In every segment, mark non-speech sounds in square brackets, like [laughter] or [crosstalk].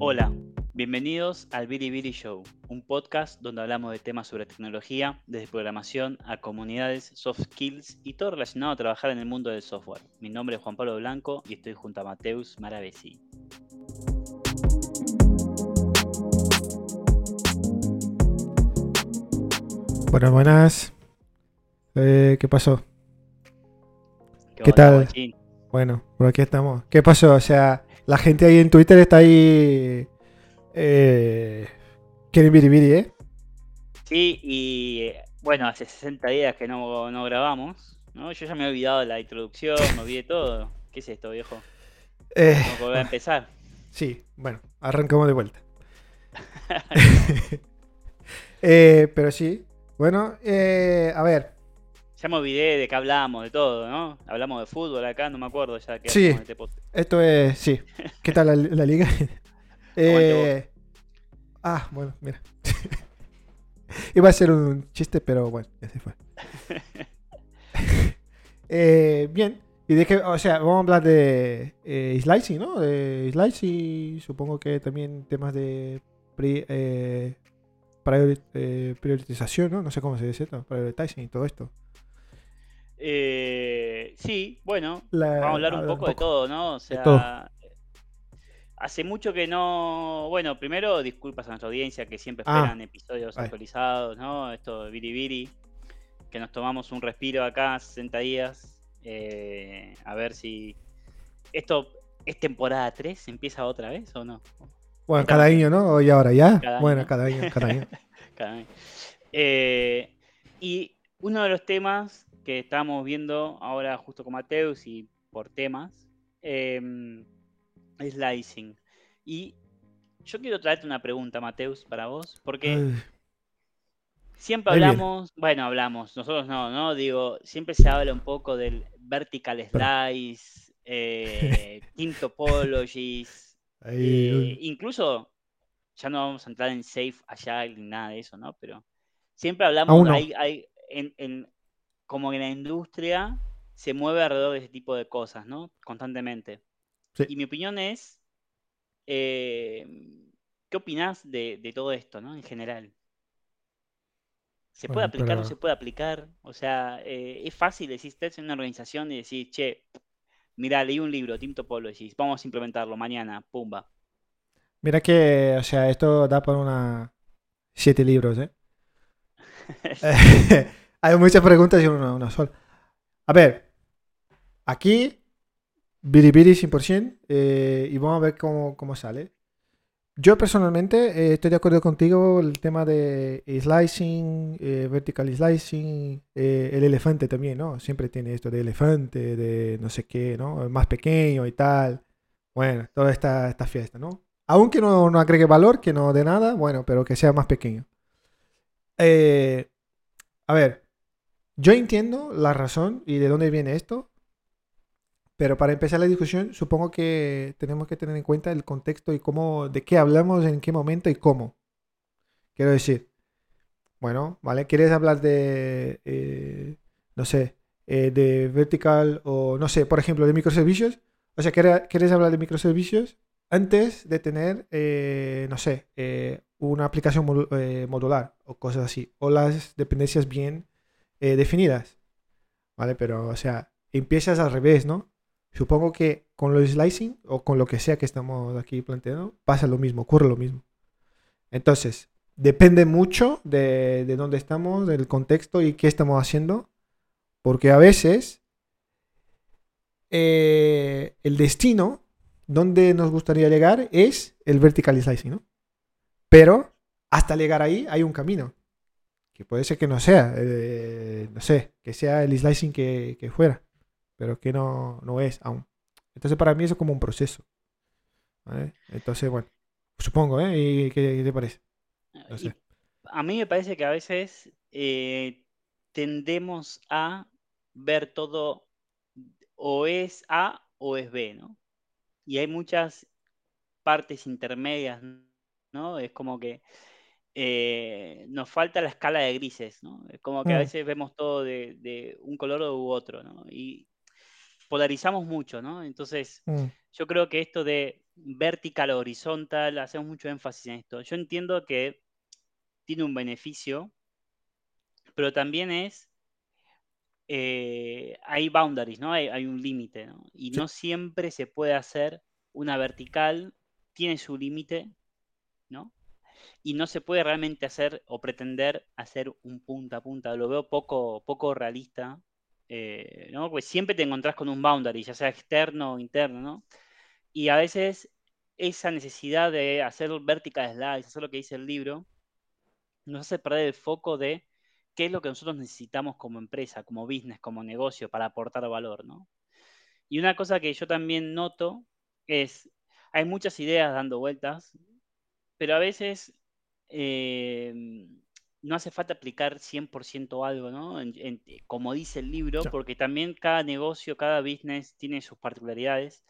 Hola, bienvenidos al Biri Show, un podcast donde hablamos de temas sobre tecnología, desde programación a comunidades, soft skills y todo relacionado a trabajar en el mundo del software. Mi nombre es Juan Pablo Blanco y estoy junto a Mateus Maravesi. Buenas, buenas. Eh, ¿Qué pasó? ¿Qué, tal? Bueno, por aquí estamos. ¿Qué pasó? O sea, la gente ahí en Twitter está ahí. Eh, quieren biribiri, ¿eh? Sí, y bueno, hace 60 días que no, no grabamos. ¿no? Yo ya me he olvidado de la introducción, me olvidé todo. ¿Qué es esto, viejo? Eh, a volver a empezar. Sí, bueno, arrancamos de vuelta. [laughs] [laughs] eh, pero sí, bueno, eh, a ver. Ya me olvidé de qué hablamos, de todo, ¿no? Hablamos de fútbol acá, no me acuerdo ya que Sí. este. Esto es, sí. ¿Qué tal la, la liga? [laughs] Eh, ah, bueno, mira. [laughs] Iba a ser un chiste, pero bueno, ya se fue. [laughs] Eh, bien. Y de que, o sea, vamos a hablar de eh, slicing, ¿no? De slicing, supongo que también temas de pri- eh, priori- eh, priorización, ¿no? No sé cómo se dice esto, prioritizing y todo esto. Eh, sí, bueno, La- vamos a hablar un poco, de todo, ¿no? O sea, todo. hace mucho que no. Bueno, primero, disculpas a nuestra audiencia que siempre Ah. esperan episodios Ay. actualizados, ¿no? Esto de Biribiri, que nos tomamos un respiro acá, 60 días. eh, a ver si. ¿Esto es temporada 3? ¿Empieza otra vez o no? Bueno, cada año, ¿no? Y ahora ya. Cada bueno, año. cada año, cada año. [laughs] Cada. Eh, y uno de los temas que estábamos viendo ahora justo con Mateus y por temas em, slicing. Y yo quiero traerte una pregunta, Mateus, para vos, porque Ay, siempre hablamos, bueno, hablamos, nosotros no, ¿no? Digo, siempre se habla un poco del vertical slice, eh, [laughs] team topologies, eh, incluso, ya no vamos a entrar en safe agile ni nada de eso, ¿no? Pero siempre hablamos, no. hay, hay- en, en- como que la industria se mueve alrededor de ese tipo de cosas, ¿no? Constantemente. Sí. Y mi opinión es, eh, ¿qué opinás de, de todo esto, ¿no? En general. ¿Se puede aplicar, pero- se puede aplicar? O sea, eh, es fácil decir, estás en una organización y decir, che, mira, leí un libro, Team Topologies, vamos a implementarlo mañana, pumba. Mira que, o sea, esto da para una siete libros, ¿eh? [laughs] [laughs] Hay muchas preguntas y una, sola. A ver, aquí, biribiri 100%, eh, y vamos a ver cómo, cómo sale. Yo personalmente eh, estoy de acuerdo contigo el tema de slicing, eh, vertical slicing, eh, el elefante también, ¿no? Siempre tiene esto de elefante, de no sé qué, ¿no? El más pequeño y tal. Bueno, toda esta, esta fiesta, ¿no? Aunque no, no agregue valor, que no dé nada, bueno, pero que sea más pequeño. A ver, yo entiendo la razón y de dónde viene esto, pero para empezar la discusión, supongo que tenemos que tener en cuenta el contexto y cómo, de qué hablamos, en qué momento y cómo. Quiero decir, bueno, ¿vale? ¿Quieres hablar de, eh, no sé, eh, de vertical o, no sé, por ejemplo, de microservicios? O sea, ¿quieres, hablar de microservicios antes de tener, eh, no sé, eh, una aplicación eh, modular o cosas así? O las dependencias bien eh, definidas, ¿vale? Pero, o sea, empiezas al revés, ¿no? Supongo que con los slicing o con lo que sea que estamos aquí planteando, pasa lo mismo, ocurre lo mismo. Entonces, depende mucho de, de dónde estamos, del contexto y qué estamos haciendo, porque a veces eh, el destino donde nos gustaría llegar es el vertical slicing, ¿no? Pero hasta llegar ahí hay un camino, que puede ser que no sea, eh, no sé, que sea el slicing que, que fuera, pero que no, no es aún. Entonces para mí eso es como un proceso. ¿vale? Entonces, bueno, supongo, ¿eh? ¿Y qué, qué te parece? No Y sé. a mí me parece que a veces eh, tendemos a ver todo o es A o es B, ¿no? Y hay muchas partes intermedias, ¿no? Es como que eh, nos falta la escala de grises, ¿no? Es como que a Mm. veces vemos todo de, de un color u otro, ¿no? Y polarizamos mucho, ¿no? Entonces, Mm, yo creo que esto de vertical o horizontal, hacemos mucho énfasis en esto. Yo entiendo que tiene un beneficio, pero también es, eh, hay boundaries, ¿no? Hay, un límite, ¿no? Y no siempre se puede hacer una vertical, tiene su límite, ¿no? Y no se puede realmente hacer o pretender hacer un punta a punta. Lo veo poco, poco realista, eh, ¿no? Pues siempre te encontrás con un boundary, ya sea externo o interno, ¿no? Y a veces esa necesidad de hacer vertical slice, hacer lo que dice el libro, nos hace perder el foco de qué es lo que nosotros necesitamos como empresa, como business, como negocio para aportar valor, ¿no? Y una cosa que yo también noto es, hay muchas ideas dando vueltas, pero a veces eh, no hace falta aplicar 100% algo, ¿no? como dice el libro, porque también cada negocio, cada business tiene sus particularidades.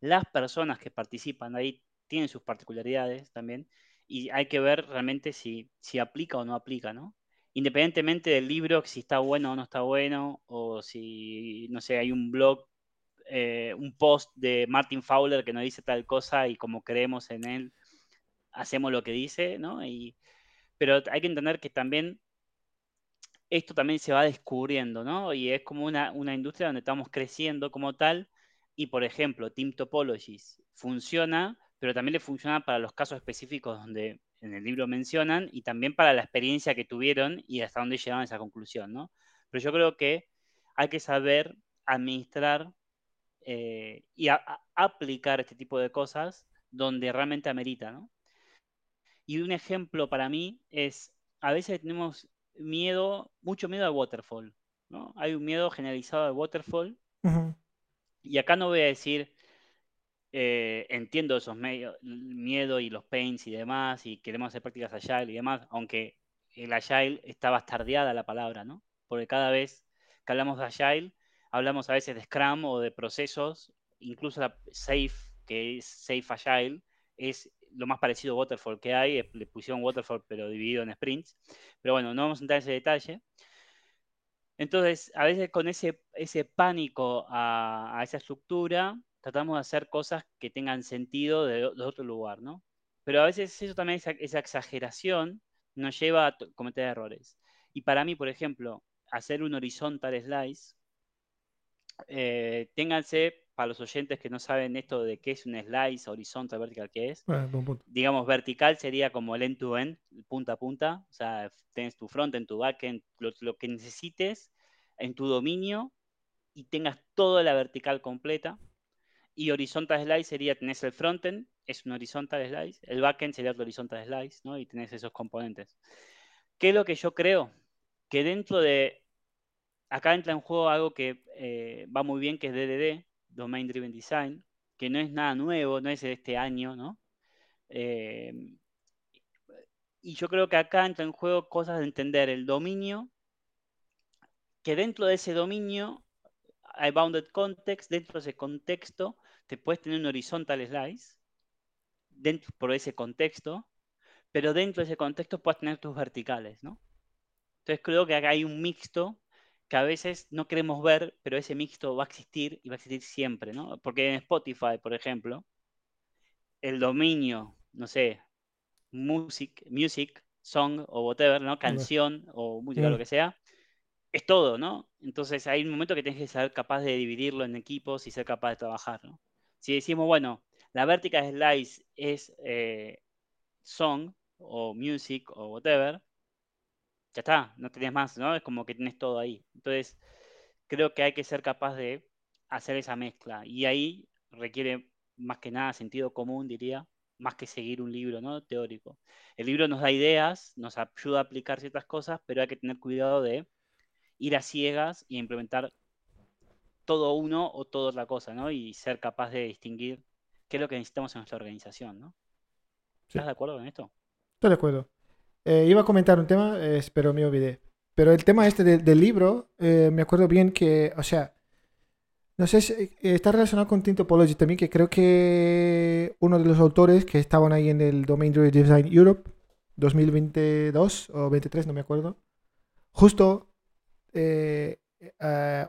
Las personas que participan ahí tienen sus particularidades también y hay que ver realmente si, si aplica o no aplica, ¿no? Independientemente del libro, si está bueno o no está bueno, o si, no sé, hay un blog, eh, un post de Martin Fowler que nos dice tal cosa y como creemos en él, hacemos lo que dice, ¿no? Y, pero hay que entender que también esto también se va descubriendo, ¿no? Y es como una, una industria donde estamos creciendo como tal. Y, por ejemplo, Team Topologies funciona, pero también le funciona para los casos específicos donde en el libro mencionan y también para la experiencia que tuvieron y hasta dónde llegaron a esa conclusión, ¿no? Pero yo creo que hay que saber administrar eh, y aplicar este tipo de cosas donde realmente amerita, ¿no? Y un ejemplo para mí es, a veces tenemos miedo, mucho miedo al waterfall, ¿no? Hay un miedo generalizado al waterfall. Y acá no voy a decir, eh, entiendo esos medios, miedo y los pains y demás, y queremos hacer prácticas agile y demás, aunque el agile está bastardeada la palabra, ¿no? Porque cada vez que hablamos de agile, hablamos a veces de Scrum o de procesos, incluso la Safe, que es Safe Agile, es lo más parecido a Waterfall que hay, le pusieron Waterfall pero dividido en sprints. Pero bueno, no vamos a entrar en ese detalle. Entonces, a veces con ese, ese pánico a, esa estructura, tratamos de hacer cosas que tengan sentido de, otro lugar, ¿no? Pero a veces eso también, esa, esa exageración, nos lleva a cometer errores. Y para mí, por ejemplo, hacer un horizontal slice, eh, ténganse para los oyentes que no saben esto de qué es un slice, horizontal, vertical, ¿qué es? Digamos, vertical sería como el end-to-end, punta a punta. O sea, tienes tu front, en tu backend, lo, lo que necesites en tu dominio y tengas toda la vertical completa. Y horizontal slice sería, tenés el frontend, es un horizontal slice, el backend sería otro horizontal slice, ¿no? Y tenés esos componentes. ¿Qué es lo que yo creo? Que dentro de, acá entra en juego algo que eh, va muy bien, que es DDD, Domain Driven Design, que no es nada nuevo, no es de este año, ¿no? Eh, y yo creo que acá entra en juego cosas de entender el dominio, que dentro de ese dominio hay bounded context, dentro de ese contexto te puedes tener un horizontal slice, dentro, por ese contexto, pero dentro de ese contexto puedes tener tus verticales, ¿no? Entonces creo que acá hay un mixto que a veces no queremos ver, pero ese mixto va a existir y va a existir siempre, ¿no? Porque en Spotify, por ejemplo, el dominio, no sé, music, music, song o whatever, ¿no? Canción o música, lo que sea, es todo, ¿no? Entonces hay un momento que tienes que ser capaz de dividirlo en equipos y ser capaz de trabajar, ¿no? Si decimos, bueno, la vertical slice es eh, song o music o whatever, ya está, no tenés más, ¿no? Es como que tenés todo ahí. Entonces, creo que hay que ser capaz de hacer esa mezcla. Y ahí requiere más que nada sentido común, diría, más que seguir un libro, ¿no? Teórico. El libro nos da ideas, nos ayuda a aplicar ciertas cosas, pero hay que tener cuidado de ir a ciegas y implementar todo uno o toda otra cosa, ¿no? Y ser capaz de distinguir qué es lo que necesitamos en nuestra organización, ¿no? ¿Estás de acuerdo con esto? Estoy de acuerdo. Eh, iba a comentar un tema, eh, pero me olvidé. Pero el tema este del libro, eh, me acuerdo bien que, o sea, no sé, si, está relacionado con Tintopology también, que creo que uno de los autores que estaban ahí en el Domain Driven Design Europe 2022 o 23, no me acuerdo, justo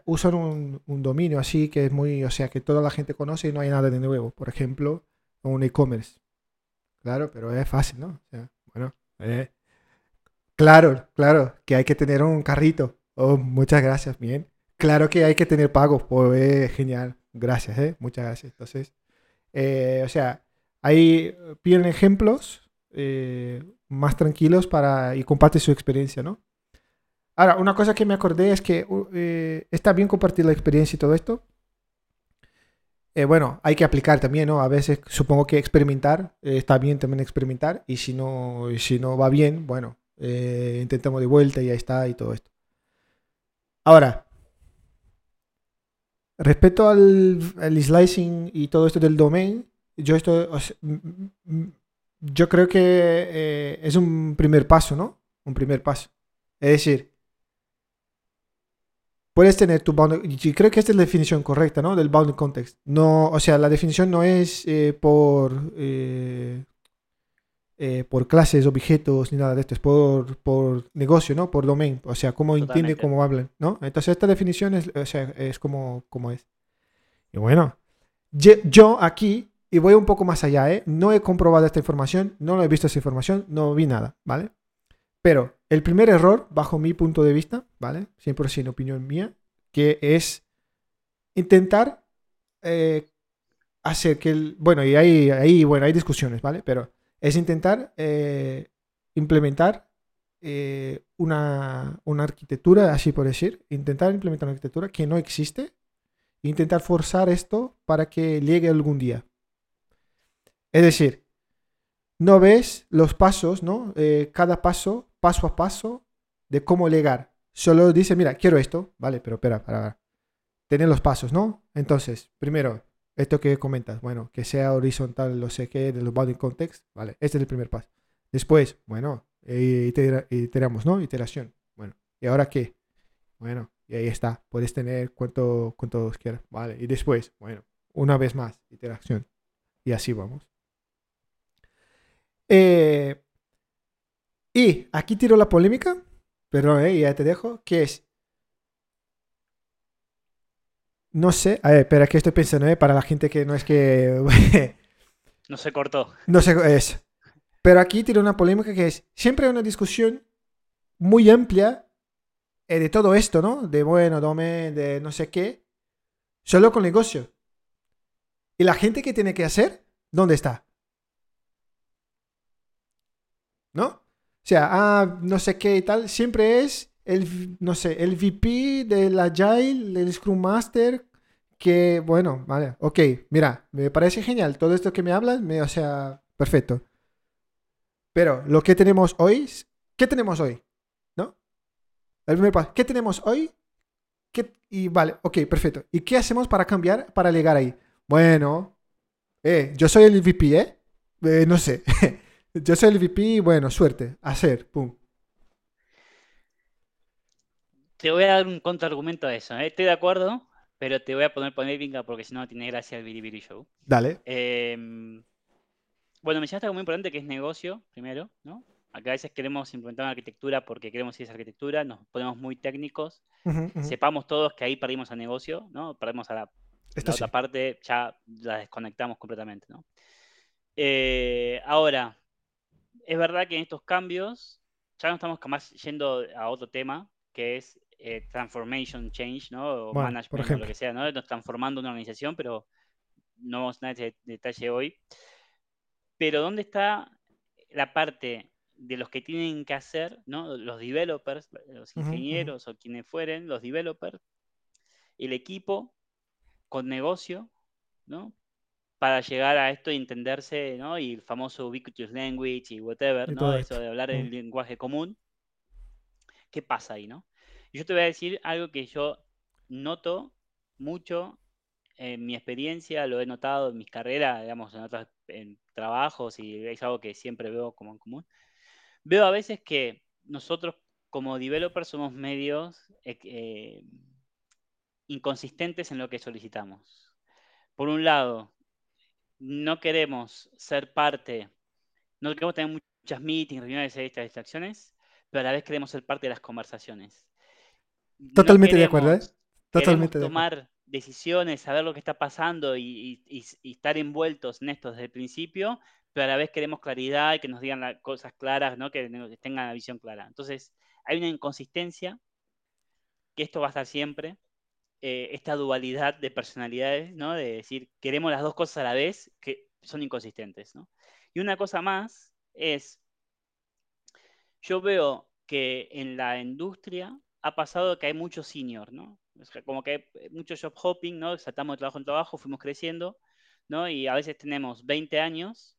usan un, un, dominio así que es muy, o sea, que toda la gente conoce y no hay nada de nuevo. Por ejemplo, un e-commerce. Claro, pero es fácil, ¿no? O sea, bueno, eh, claro, claro, que hay que tener un carrito. Oh, muchas gracias, bien. Claro que hay que tener pagos, pues eh, genial. Gracias, ¿eh? Muchas gracias. Entonces, eh, o sea, ahí piden ejemplos eh, más tranquilos para y comparte su experiencia, ¿no? Ahora, una cosa que me acordé es que eh, está bien compartir la experiencia y todo esto. Eh, bueno, hay que aplicar también, ¿no? A veces supongo que experimentar, eh, está bien también experimentar, y si no, si no va bien, bueno, eh, intentamos de vuelta y ahí está y todo esto. Ahora, respecto al, slicing y todo esto del domain, yo esto, yo creo que eh, es un primer paso, ¿no? Un primer paso. Es decir, puedes tener tu bounded, y creo que esta es la definición correcta, ¿no? Del bounded context. No, o sea, la definición no es eh, por eh, eh, por clases, objetos, ni nada de esto, es por, por negocio, ¿no? Por domain, o sea, cómo entiende, Totalmente. cómo hablan, ¿no? Entonces esta definición es, o sea, es como, como es. Y bueno, yo aquí, y voy un poco más allá, ¿eh? No he comprobado esta información, no lo he visto esta información, no vi nada, ¿vale? Pero el primer error, bajo mi punto de vista, ¿vale? 100% opinión mía, que es intentar eh, hacer que el... Bueno, y ahí, ahí, bueno, hay discusiones, ¿vale? Pero es intentar eh, implementar eh, una, una arquitectura, así por decir, intentar implementar una arquitectura que no existe, e intentar forzar esto para que llegue algún día. Es decir, no ves los pasos, ¿no? Eh, cada paso, paso a paso, de cómo llegar. Solo dice, mira, quiero esto, vale, pero espera, para, para. Tener los pasos, ¿no? Entonces, primero, esto que comentas, bueno, que sea horizontal, lo sé qué, de los bounding context, vale, este es el primer paso. Después, bueno, itera- iteramos, ¿no? Iteración. Bueno, ¿y ahora qué? Bueno, y ahí está, puedes tener cuanto, cuantos quieras, vale. Y después, bueno, una vez más, iteración. Y así vamos. Eh, y aquí tiro la polémica, perdón, eh, ya te dejo, que es... No sé, a ver, espera, que estoy pensando, eh, para la gente que no es que... [laughs] No se cortó. no sé, es... Pero aquí tiro una polémica que es, siempre hay una discusión muy amplia eh, de todo esto, ¿no? De bueno, domain, de no sé qué, solo con negocio. ¿Y la gente que tiene que hacer? ¿Dónde está? ¿No? O sea, ah, no sé qué y tal, siempre es el, no sé, el VP del Agile, el Scrum Master, que, bueno, vale, ok, mira, me parece genial todo esto que me hablas, me, o sea, perfecto. Pero lo que tenemos hoy, ¿qué tenemos hoy? ¿No? El primer paso, ¿qué tenemos hoy? ¿Qué- y vale, ok, perfecto. ¿Y qué hacemos para cambiar, para llegar ahí? Bueno, eh, yo soy el VP, ¿eh? Eh, no sé. [laughs] yo soy el VP, bueno, suerte. Hacer, pum. Te voy a dar un contraargumento a eso. ¿eh? Estoy de acuerdo, pero te voy a poner polémica porque si no, no tiene gracia el Biribiri Show. Dale. Em, bueno, me llevaste algo muy importante que es negocio, primero, ¿no? Acá a veces queremos implementar una arquitectura porque queremos ir a esa arquitectura, nos ponemos muy técnicos, sepamos todos que ahí perdimos al negocio, ¿no? Perdemos a la, otra parte, ya la desconectamos completamente, ¿no? Eh, ahora, es verdad que en estos cambios, ya no estamos más yendo a otro tema, que es eh, transformation change, ¿no? O Bueno, management o lo que sea, ¿no? Nos transformando una organización, pero no vamos a en ese detalle hoy. Pero ¿dónde está la parte de los que tienen que hacer, ¿no? Los developers, los Ujú, ujú. ingenieros o quienes fueren, los developers, el equipo con negocio, ¿no? Para llegar a esto y entenderse, ¿no? Y el famoso ubiquitous language y whatever, Y ¿no? Eso de hablar Mm. el lenguaje común. ¿Qué pasa ahí, no? Yo te voy a decir algo que yo noto mucho en mi experiencia, lo he notado en mis carreras, digamos, en otros en trabajos y es algo que siempre veo como en común. Veo a veces que nosotros como developers somos medios eh, eh, inconsistentes en lo que solicitamos. Por un lado, no queremos ser parte, no queremos tener muchas meetings, reuniones, estas distracciones, pero a la vez queremos ser parte de las conversaciones. No Totalmente de acuerdo, ¿eh? Totalmente de acuerdo. tomar decisiones, saber lo que está pasando y, estar envueltos en esto desde el principio, pero a la vez queremos claridad y que nos digan las cosas claras, ¿no? que, tengan la visión clara. Entonces, hay una inconsistencia, que esto va a estar siempre, eh, esta dualidad de personalidades, ¿no? de decir, queremos las dos cosas a la vez, que son inconsistentes. Y una cosa más es, yo veo que en la industria ha pasado que hay mucho senior, ¿no? como que hay mucho job hopping, ¿no? Saltamos de trabajo en trabajo, fuimos creciendo, ¿no? Y a veces tenemos 20 años,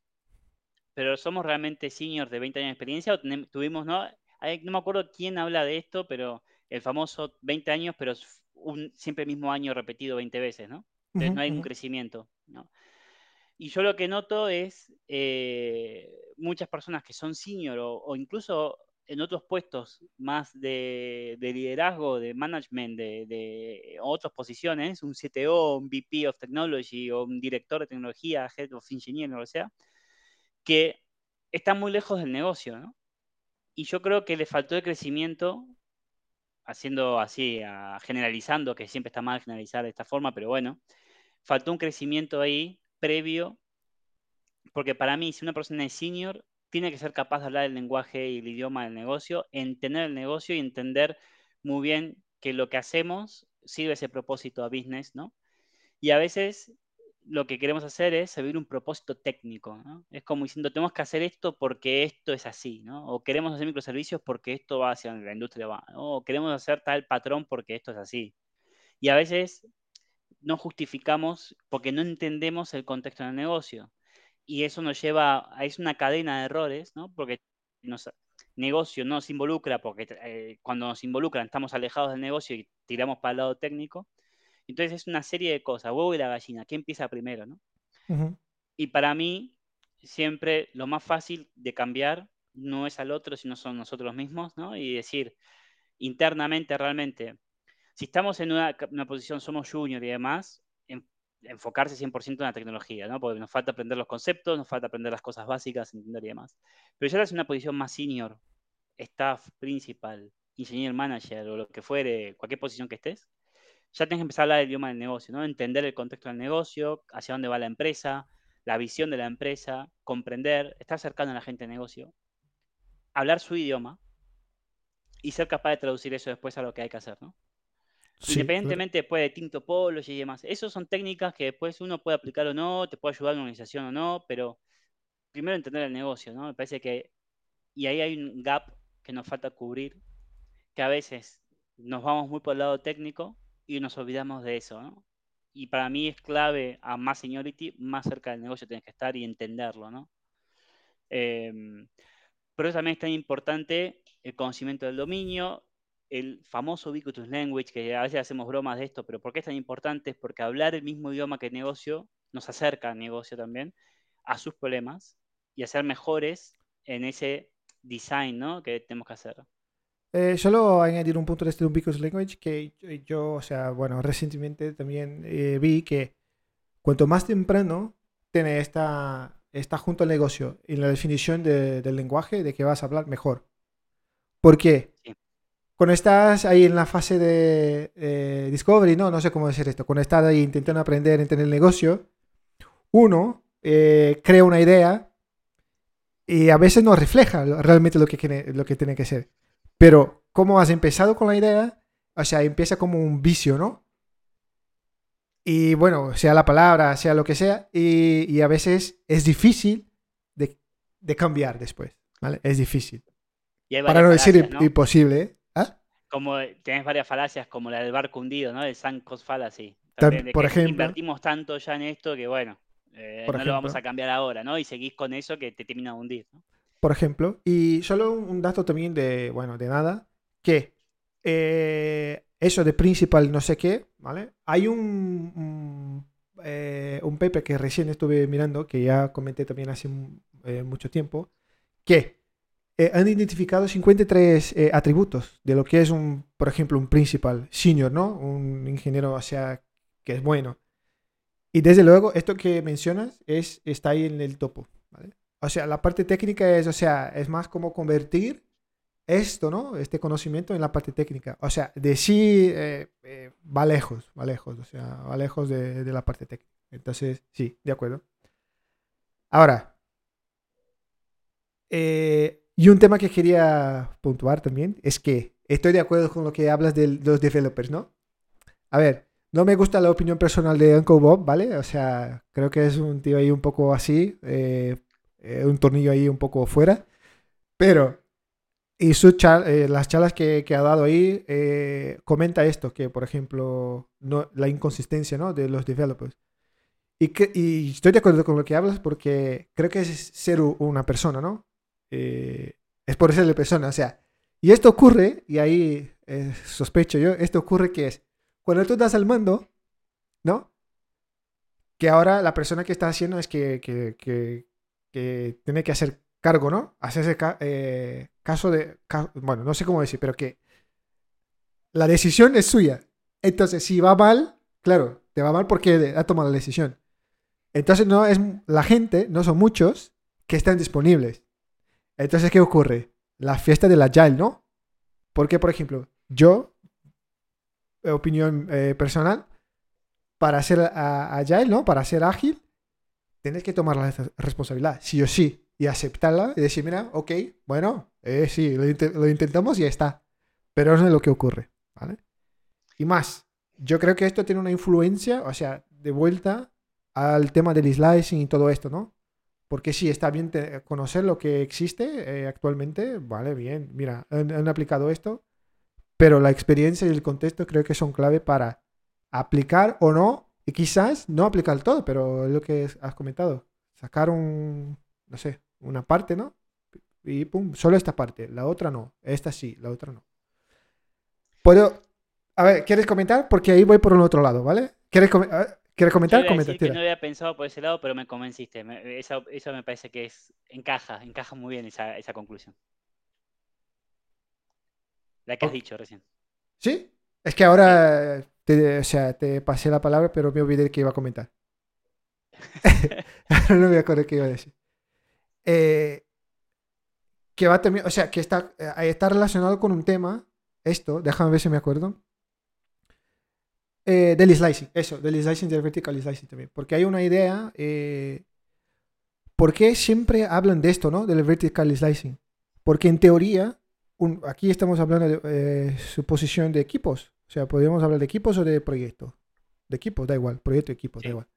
pero somos realmente seniors de 20 años de experiencia o tuvimos, ¿no? no me acuerdo quién habla de esto, pero el famoso 20 años, pero un, siempre el mismo año repetido 20 veces, ¿no? Entonces no hay un crecimiento, ¿no? Y yo lo que noto es eh, muchas personas que son senior o, incluso en otros puestos más de, liderazgo, de management, de, otras posiciones, un CTO, un VP of Technology o un director de tecnología, Head of Engineering, o lo que sea, que están muy lejos del negocio, ¿no? Y yo creo que le faltó el crecimiento, haciendo así, generalizando, que siempre está mal generalizar de esta forma, pero bueno, faltó un crecimiento ahí previo, porque para mí, si una persona es senior, tiene que ser capaz de hablar el lenguaje y el idioma del negocio, entender el negocio y entender muy bien que lo que hacemos sirve ese propósito a business, ¿no? Y a veces lo que queremos hacer es servir un propósito técnico, ¿no? Es como diciendo, tenemos que hacer esto porque esto es así, ¿no? O queremos hacer microservicios porque esto va hacia la industria, va, O queremos hacer tal patrón porque esto es así. Y a veces no justificamos porque no entendemos el contexto del negocio y eso nos lleva, a, es una cadena de errores, ¿no? Porque nos, negocio no se involucra, porque eh, cuando nos involucran estamos alejados del negocio y tiramos para el lado técnico. Entonces es una serie de cosas, huevo y la gallina, ¿qué empieza primero, no? Y para mí, siempre lo más fácil de cambiar no es al otro, sino son nosotros mismos, ¿no? Y decir internamente realmente, si estamos en una, una posición, somos junior y demás, enfocarse 100% en la tecnología, ¿no? Porque nos falta aprender los conceptos, nos falta aprender las cosas básicas, entender y demás. Pero ya es una posición más senior, staff, principal, engineer manager o lo que fuere, cualquier posición que estés, ya tienes que empezar a hablar el idioma del negocio, ¿no? Entender el contexto del negocio, hacia dónde va la empresa, la visión de la empresa, comprender, estar cercano a la gente de negocio, hablar su idioma y ser capaz de traducir eso después a lo que hay que hacer, ¿no? Independientemente después de Tinto Polo y demás. Esas son técnicas que después uno puede aplicar o no, te puede ayudar una organización o no, pero primero entender el negocio, ¿no? Me parece que, y ahí hay un gap que nos falta cubrir, que a veces nos vamos muy por el lado técnico y nos olvidamos de eso, ¿no? Y para mí es clave a más seniority, más cerca del negocio tienes que estar y entenderlo, ¿no? Em, pero también es tan importante el conocimiento del dominio, el famoso ubiquitous language, que a veces hacemos bromas de esto, pero ¿por qué es tan importante? Es porque hablar el mismo idioma que el negocio nos acerca al negocio también, a sus problemas y a ser mejores en ese design ¿no? que tenemos que hacer. Eh, solo añadir un punto de este ubiquitous language que yo, o sea, bueno, recientemente también eh, vi que cuanto más temprano tiene esta, está junto al negocio en la definición del lenguaje de que vas a hablar, mejor. ¿Por qué? Cuando estás ahí en la fase de eh, discovery, no, no sé cómo decir esto, cuando estás ahí intentando aprender, entender el negocio, uno eh, crea una idea y a veces no refleja realmente lo que, lo que tiene que ser. Pero como has empezado con la idea, o sea, empieza como un vicio, ¿no? Y bueno, sea la palabra, sea lo que sea, y, a veces es difícil de, cambiar después, ¿vale? Es difícil. Para no decir imposible, ¿eh? Como tienes varias falacias, como la del barco hundido, ¿no? El sunk cost fallacy. por ejemplo. Invertimos tanto ya en esto que, bueno, eh, no lo vamos a cambiar ahora, ¿no? Y seguís con eso que te termina de hundir, ¿no? Por ejemplo, y solo un dato también de, bueno, de nada, que eh, eso de principal no sé qué, ¿vale? Hay un, un, eh, un, paper que recién estuve mirando, que ya comenté también hace mucho tiempo, que eh, han identificado 53 eh, atributos de lo que es un, por ejemplo, un principal senior, ¿no? Un ingeniero, o sea, que es bueno. Y desde luego, esto que mencionas es, está ahí en el topo, ¿vale? O sea, la parte técnica es, o sea, es más como convertir esto, ¿no? Este conocimiento en la parte técnica. O sea, de sí eh, eh, va lejos, va lejos, o sea, va lejos de, de la parte técnica. Entonces, sí, de acuerdo. Ahora, eh, y un tema que quería puntuar también es que estoy de acuerdo con lo que hablas de los developers, ¿no? A ver, no me gusta la opinión personal de Uncle Bob, ¿vale? O sea, creo que es un tío ahí un poco así, eh, eh, un tornillo ahí un poco fuera, pero y su eh, las charlas que, que, ha dado ahí comenta esto, que por ejemplo, no, la inconsistencia ¿no? de los developers. Y, que, y estoy de acuerdo con lo que hablas porque creo que es ser una persona, ¿no? Eh, es por ser la persona, o sea, y esto ocurre, y ahí eh, sospecho yo, esto ocurre que es, cuando tú das al mando, ¿no? Que ahora la persona que está haciendo es que, que, que, que tiene que hacer cargo, ¿no? Hacerse eh, caso de, bueno, no sé cómo decir, pero que la decisión es suya. Entonces, si va mal, claro, te va mal porque ha tomado la decisión. Entonces, no es la gente, no son muchos que están disponibles. Entonces, ¿qué ocurre? La fiesta del Agile, ¿no? Porque, por ejemplo, yo, opinión eh, personal, para ser Agile, ¿no? Para ser ágil, tienes que tomar la responsabilidad, sí o sí, y aceptarla y decir, mira, ok, bueno, eh, sí, lo, lo, intentamos y ya está. Pero no es lo que ocurre, ¿vale? Y más, yo creo que esto tiene una influencia, o sea, de vuelta al tema del slicing y todo esto, ¿no? Porque sí, está bien conocer lo que existe eh, actualmente, vale, bien, mira, han, aplicado esto, pero la experiencia y el contexto creo que son clave para aplicar o no, y quizás no aplicar todo, pero es lo que has comentado, sacar un, no sé, una parte, ¿no? Y pum, solo esta parte, la otra no, esta sí, la otra no. Puedo, a ver, ¿quieres comentar? Porque ahí voy por un otro lado, ¿vale? ¿Quieres comentar? ¿Quieres comentar? Comenta, que no había pensado por ese lado, pero me convenciste. eso, me parece que es encaja, encaja muy bien esa, conclusión. La que has dicho recién. ¿Sí? Es que ahora te, o sea, te pasé la palabra, pero me olvidé que iba a comentar. [laughs] [laughs] no me acuerdo qué iba a decir. Eh, que va también, o sea, que está, eh, está relacionado con un tema, esto, déjame ver si me acuerdo. Eh, del slicing, eso, del slicing, del vertical slicing también. Porque hay una idea. Eh, ¿Por qué siempre hablan de esto, no? Del vertical slicing. Porque en teoría, aquí estamos hablando de eh, suposición de equipos. O sea, podríamos hablar de equipos o de proyectos. De equipos, da igual. Proyecto, equipos, da igual.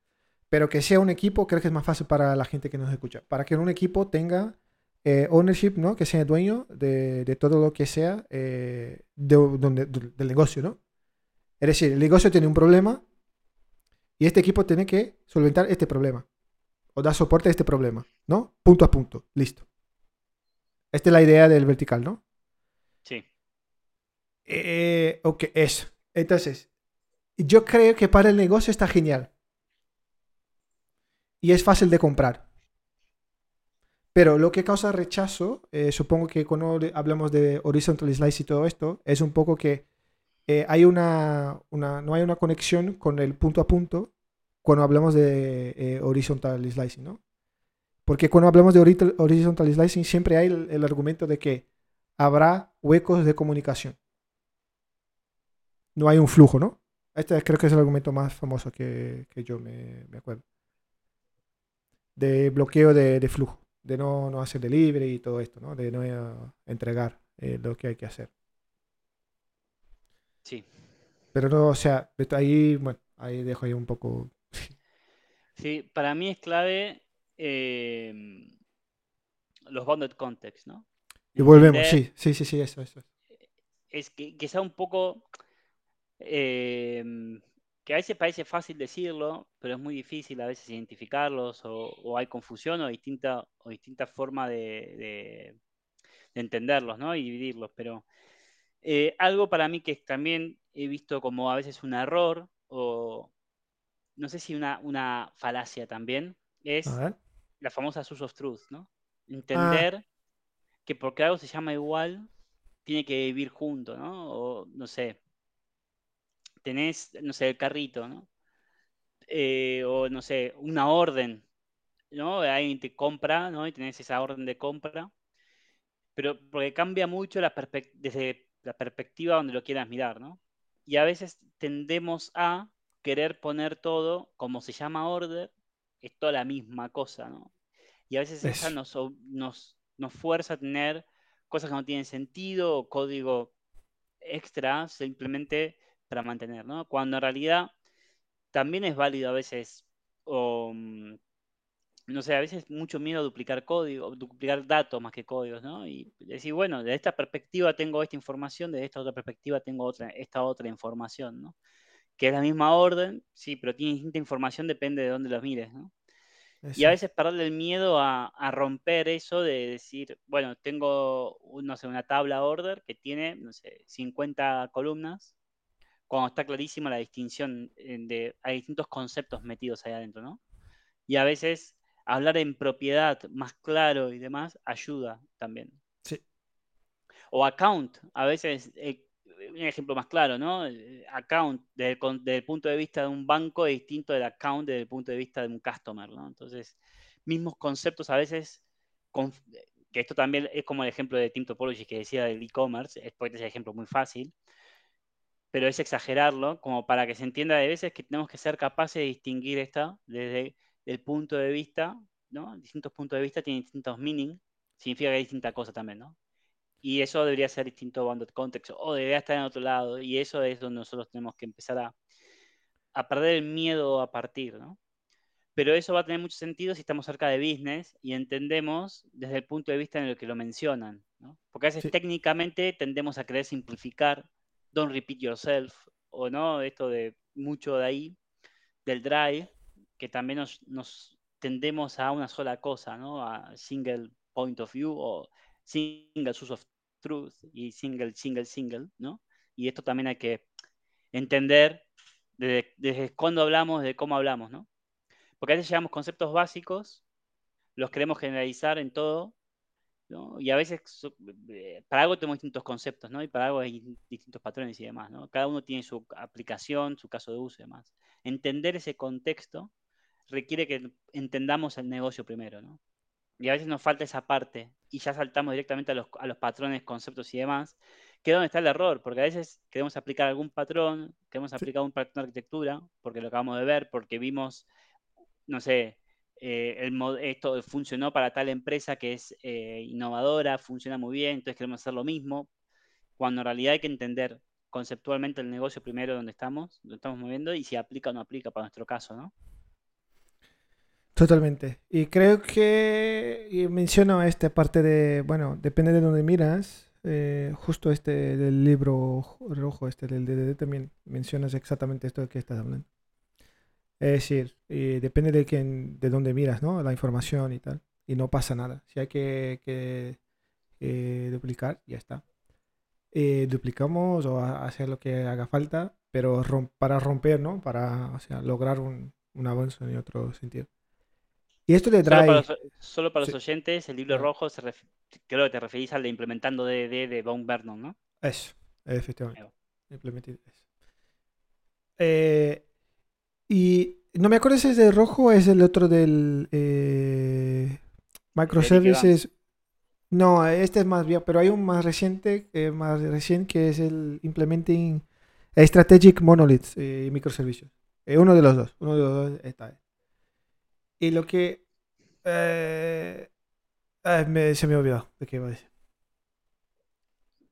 Pero que sea un equipo, creo que es más fácil para la gente que nos escucha. Para que un equipo tenga eh, ownership, ¿no? Que sea dueño de, de todo lo que sea de, donde, del negocio, ¿no? Es decir, el negocio tiene un problema y este equipo tiene que solventar este problema o dar soporte a este problema, ¿no? Punto a punto, listo. Esta es la idea del vertical, ¿no? Sí. Eh, ok, eso. Entonces, yo creo que para el negocio está genial. Y es fácil de comprar. Pero lo que causa rechazo, eh, supongo que cuando hablamos de horizontal slice y todo esto, es un poco que eh, hay una, no hay una conexión con el punto a punto cuando hablamos de eh, horizontal slicing, ¿no? Porque cuando hablamos de horizontal slicing siempre hay el, argumento de que habrá huecos de comunicación. No hay un flujo, ¿no? Este creo que es el argumento más famoso que, yo me, acuerdo. De bloqueo de, flujo, de no, no, hacer delivery y todo esto, ¿no? De no eh, entregar lo que hay que hacer. Sí. Pero no, o sea, ahí, bueno, ahí dejo ahí un poco. Sí, para mí es clave em, los bounded context, ¿no? Y volvemos, sí, sí, sí, sí, eso, eso. Es que, que sea un poco. Em, que a veces parece fácil decirlo, pero es muy difícil a veces identificarlos o, hay confusión o distinta, o distinta forma de, de, de entenderlos, ¿no? Y dividirlos, pero eh, algo para mí que también he visto como a veces un error o no sé si una, una falacia también, es la famosa source of truth, ¿no? Entender ah. que porque algo se llama igual, tiene que vivir junto, ¿no? O no sé, tenés, no sé, el carrito, ¿no? Eh, o no sé, una orden, ¿no? Alguien te compra, ¿no? Y tenés esa orden de compra pero porque cambia mucho la desde la perspectiva donde lo quieras mirar, ¿no? Y a veces tendemos a querer poner todo como se llama order, es toda la misma cosa, ¿no? Y a veces esa nos, nos, nos fuerza a tener cosas que no tienen sentido o código extra simplemente para mantener, ¿no? Cuando en realidad también es válido a veces, o, mm, no sé, a veces mucho miedo a duplicar código, duplicar datos más que códigos, ¿no? Y decir, bueno, de esta perspectiva tengo esta información, de esta otra perspectiva tengo otra, esta otra información, ¿no? Que es la misma orden, sí, pero tiene distinta información, depende de dónde los mires, ¿no? Y a veces perderle el miedo a, romper eso de decir, bueno, tengo, no sé, una tabla order que tiene, no sé, 50 columnas, cuando está clarísima la distinción de, hay distintos conceptos metidos ahí adentro, ¿no? Y a veces hablar en propiedad más claro y demás ayuda también. Sí. O account, a veces, eh, un ejemplo más claro, ¿no? Account, desde, el punto de vista de un banco, es distinto del account desde el punto de vista de un customer, ¿no? Entonces, mismos conceptos a veces, que esto también es como el ejemplo de Team Topology que decía del e-commerce, es porque es el ejemplo muy fácil, pero es exagerarlo, como para que se entienda de veces que tenemos que ser capaces de distinguir esta desde el punto de vista, ¿no? Distintos puntos de vista tienen distintos meaning, significa que hay distinta cosa también, ¿no? Y eso debería ser distinto bounded context o debería estar en otro lado. Y eso es donde nosotros tenemos que empezar a, a perder el miedo a partir, ¿no? Pero eso va a tener mucho sentido si estamos cerca de business y entendemos desde el punto de vista en el que lo mencionan, ¿no? Porque a veces técnicamente tendemos a querer simplificar, don't repeat yourself, o no, esto de mucho de ahí, del drive, que también nos, tendemos a una sola cosa, ¿no? A single point of view o single source of truth y single, single, single, ¿no? Y esto también hay que entender desde, desde cuándo hablamos, de cómo hablamos, ¿no? Porque a veces llevamos conceptos básicos, los queremos generalizar en todo, ¿no? Y a veces eh, para algo tenemos distintos conceptos, ¿no? Y para algo hay distintos patrones y demás, ¿no? Cada uno tiene su aplicación, su caso de uso y demás. Entender ese contexto requiere que entendamos el negocio primero, ¿no? Y a veces nos falta esa parte y ya saltamos directamente a los, patrones, conceptos y demás, que es donde está el error, porque a veces queremos aplicar algún patrón, queremos aplicar un patrón de arquitectura, porque lo acabamos de ver, porque vimos, no sé, eh, el, esto funcionó para tal empresa que es eh, innovadora, funciona muy bien, entonces queremos hacer lo mismo, cuando en realidad hay que entender conceptualmente el negocio primero donde estamos, donde estamos moviendo y si aplica o no aplica para nuestro caso, ¿no? Totalmente. Y creo que y menciono esta parte de, bueno, depende de dónde miras. Eh, justo este del libro rojo, este del DDD, también mencionas exactamente esto de que estás hablando. Es decir, depende de quién, de dónde miras, ¿no? La información y tal. Y no pasa nada. Si hay que, eh, duplicar, ya está. Eh, duplicamos o hacer lo que haga falta, pero para romper, ¿no? Para o sea, lograr un, un avance en otro sentido. Y esto te trae. Solo para los, oyentes, el libro rojo se creo que te referís al de implementando DD de Von Vernon, ¿no? Eso, efectivamente. eso. Eh, y no me acuerdo si es de rojo o es el otro del eh, microservices. No, este es más viejo, pero hay un más reciente, eh, más reciente que es el Implementing Strategic Monoliths y microservicios. uno de los dos, uno de los dos está. Y lo que... Eh, se me ha olvidado de qué iba a decir.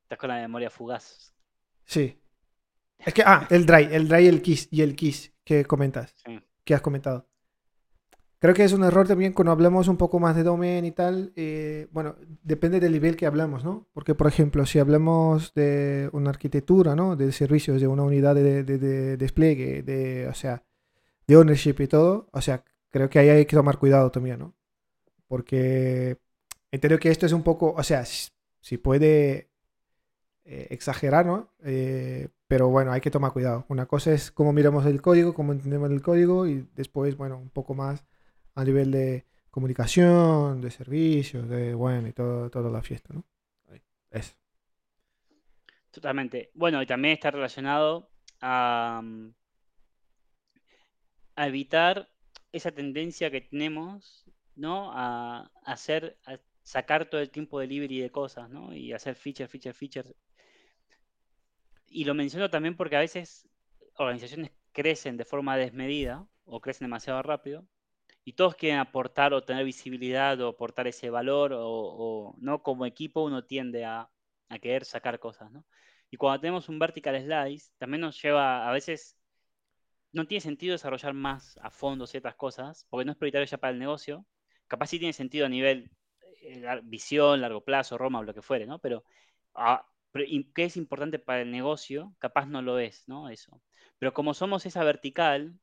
Estás con la memoria fugaz. Sí. Es que, ah, el dry, el dry y el kiss, y el kiss que comentas, que has comentado. Creo que es un error también cuando hablamos un poco más de domain y tal. Eh, bueno, depende del nivel que hablamos, ¿no? Porque, por ejemplo, si hablamos de una arquitectura, ¿no? De servicios, de una unidad de, de despliegue, de, o sea, de ownership y todo, o sea, creo que ahí hay que tomar cuidado también, ¿no? Porque entiendo que esto es un poco, o sea, si, puede eh, exagerar, ¿no? Eh, pero bueno, hay que tomar cuidado. Una cosa es cómo miramos el código, cómo entendemos el código y después, bueno, un poco más a nivel de comunicación, de servicios, de, bueno, y todo, toda la fiesta, ¿no? Eso. Totalmente. Bueno, y también está relacionado a, a evitar esa tendencia que tenemos, ¿no? A, hacer, sacar todo el tiempo delivery de cosas, ¿no? Y hacer feature, feature, feature. Y lo menciono también porque a veces organizaciones crecen de forma desmedida o crecen demasiado rápido y todos quieren aportar o tener visibilidad o aportar ese valor o, no como equipo uno tiende a, a, querer sacar cosas, ¿no? Y cuando tenemos un vertical slice, también nos lleva a veces no tiene sentido desarrollar más a fondo ciertas cosas, porque no es prioritario ya para el negocio. Capaz sí tiene sentido a nivel eh, visión, largo plazo, Roma o lo que fuere, ¿no? Pero, ah, ¿qué es importante para el negocio? Capaz no lo es, ¿no? Eso. Pero como somos esa vertical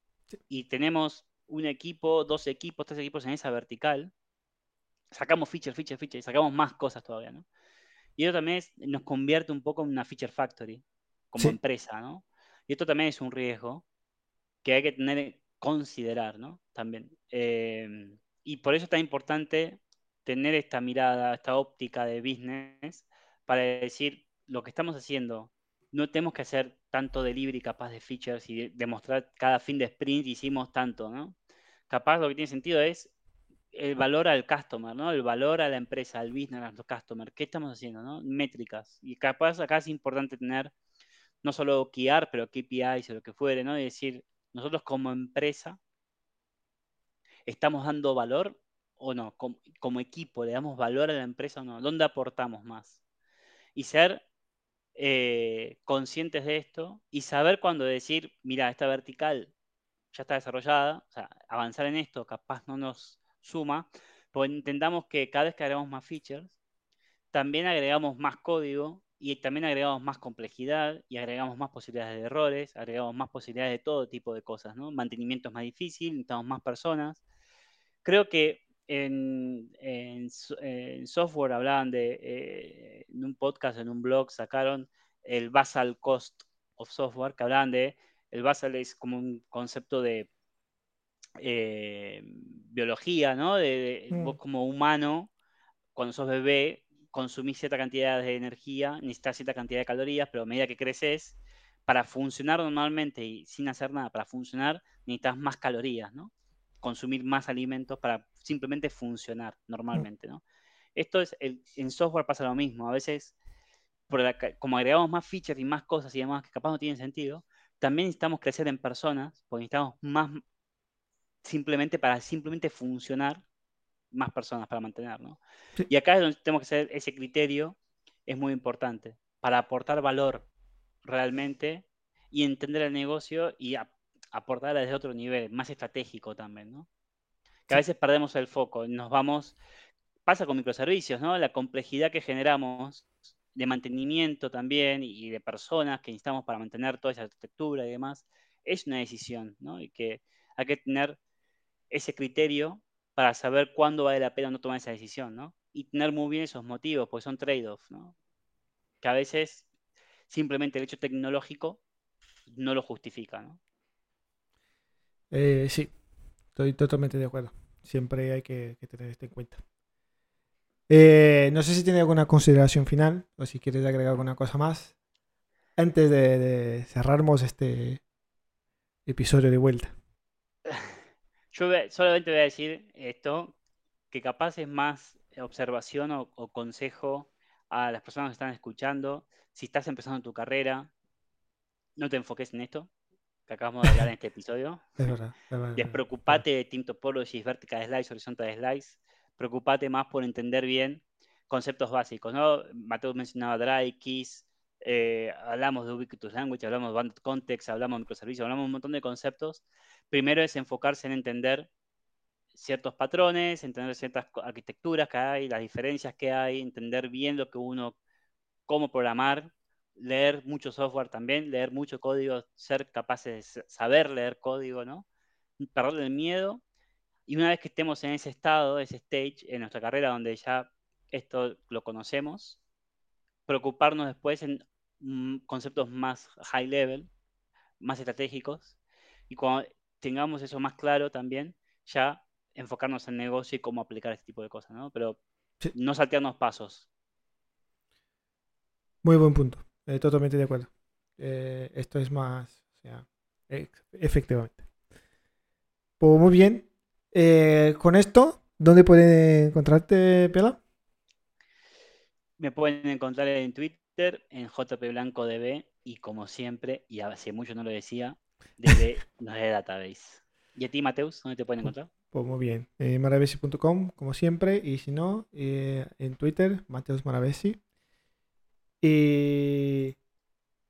y tenemos un equipo, dos equipos, tres equipos en esa vertical, sacamos feature, feature, feature y sacamos más cosas todavía, ¿no? Y eso también nos convierte un poco en una feature factory como empresa, ¿no? Y esto también es un riesgo que hay que tener, considerar, ¿no? También. Em, y por eso es tan importante tener esta mirada, esta óptica de business para decir lo que estamos haciendo. No tenemos que hacer tanto delivery capaz de features y demostrar cada fin de sprint hicimos tanto, ¿no? Capaz lo que tiene sentido es el valor al customer, ¿no? El valor a la empresa, al business, a los customers. ¿Qué estamos haciendo, no? Métricas. Y capaz acá es importante tener no solo KIAR, pero KPIs o lo que fuere, ¿no? Y decir, nosotros como empresa estamos dando valor o no, como, equipo le damos valor a la empresa o no, ¿dónde aportamos más? Y ser eh, conscientes de esto y saber cuándo decir, mira, esta vertical ya está desarrollada, o sea, avanzar en esto capaz no nos suma, pues intentamos que cada vez que agregamos más features, también agregamos más código y también agregamos más complejidad y agregamos más posibilidades de errores, agregamos más posibilidades de todo tipo de cosas, ¿no? Mantenimiento es más difícil, necesitamos más personas. Creo que en, software hablaban de, eh, en un podcast, en un blog, sacaron el basal cost of software, que hablaban de, el basal es como un concepto de eh, biología, ¿no? De, mm. vos como humano, cuando sos bebé, consumís cierta cantidad de energía, necesitas cierta cantidad de calorías, pero a medida que creces, para funcionar normalmente y sin hacer nada, para funcionar, necesitas más calorías, ¿no? Consumir más alimentos para simplemente funcionar normalmente, ¿no? Esto es, en software pasa lo mismo, a veces, como agregamos más features y más cosas y demás que capaz no tienen sentido, también necesitamos crecer en personas, porque necesitamos más simplemente para simplemente funcionar más personas para mantener, ¿no? Y acá es donde tenemos que hacer ese criterio, es muy importante, para aportar valor realmente y entender el negocio y aportar desde otro nivel, más estratégico también, ¿no? Que a veces perdemos el foco, nos vamos, pasa con microservicios, ¿no? La complejidad que generamos de mantenimiento también y de personas que necesitamos para mantener toda esa arquitectura y demás, es una decisión, ¿no? Y que hay que tener ese criterio para saber cuándo vale la pena no tomar esa decisión, ¿no? Y tener muy bien esos motivos, porque son trade-offs, ¿no? Que a veces simplemente el hecho tecnológico no lo justifica, ¿no? Eh, sí, estoy totalmente de acuerdo. Siempre hay que, tener esto en cuenta. Eh, no sé si tiene alguna consideración final o si quieres agregar alguna cosa más antes de, de cerrarmos este episodio de vuelta. Yo solamente voy a decir esto, que capaz es más observación o, consejo a las personas que están escuchando. Si estás empezando tu carrera, no te enfoques en esto que acabamos de hablar en este [laughs] episodio. Es verdad. Despreocupate de Team Topologies, Vertical Slice, Horizontal Slice. Preocupate más por entender bien conceptos básicos, ¿no? Mateo mencionaba Dry, Keys, eh, hablamos de Ubiquitous Language, hablamos de Banded Context, hablamos de microservicios, hablamos de un montón de conceptos Primero es enfocarse en entender ciertos patrones, entender ciertas arquitecturas que hay, las diferencias que hay, entender bien lo que uno, cómo programar, leer mucho software también, leer mucho código, ser capaces de saber leer código, ¿no? Perder el miedo. Y una vez que estemos en ese estado, ese stage en nuestra carrera donde ya esto lo conocemos, preocuparnos después en conceptos más high level, más estratégicos, y cuando tengamos eso más claro también, ya enfocarnos en negocio y cómo aplicar este tipo de cosas, ¿no? Pero no saltearnos pasos. Muy buen punto, eh, totalmente de acuerdo. Eh, esto es más, o sea, efectivamente. Pues muy bien. Eh, con esto, ¿dónde puede encontrarte, Pela? Me pueden encontrar en Twitter, en jpblancodb y como siempre, y hace mucho no lo decía, desde [laughs] la database. ¿Y a ti, Mateus, dónde te pueden encontrar? Pues muy bien. Eh, maravesi.com, como siempre. Y si no, eh, en Twitter, Mateus Maravesi. Y,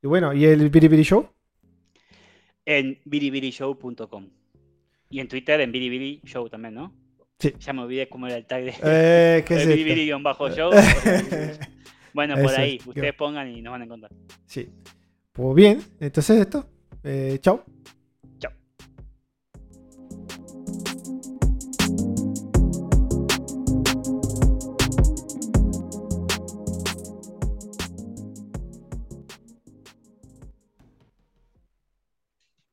y bueno, ¿y el Biribiri Show? En biribirishow.com. Y en Twitter, en Biribiri Show también, ¿no? Sí. Ya me olvidé cómo era el tag de, Eh, ¿Qué [laughs] es de esto? biribiri-show. [laughs] bueno, por ahí, es. ustedes pongan y nos van a encontrar. Sí. Pues bien, entonces esto. Eh, chao.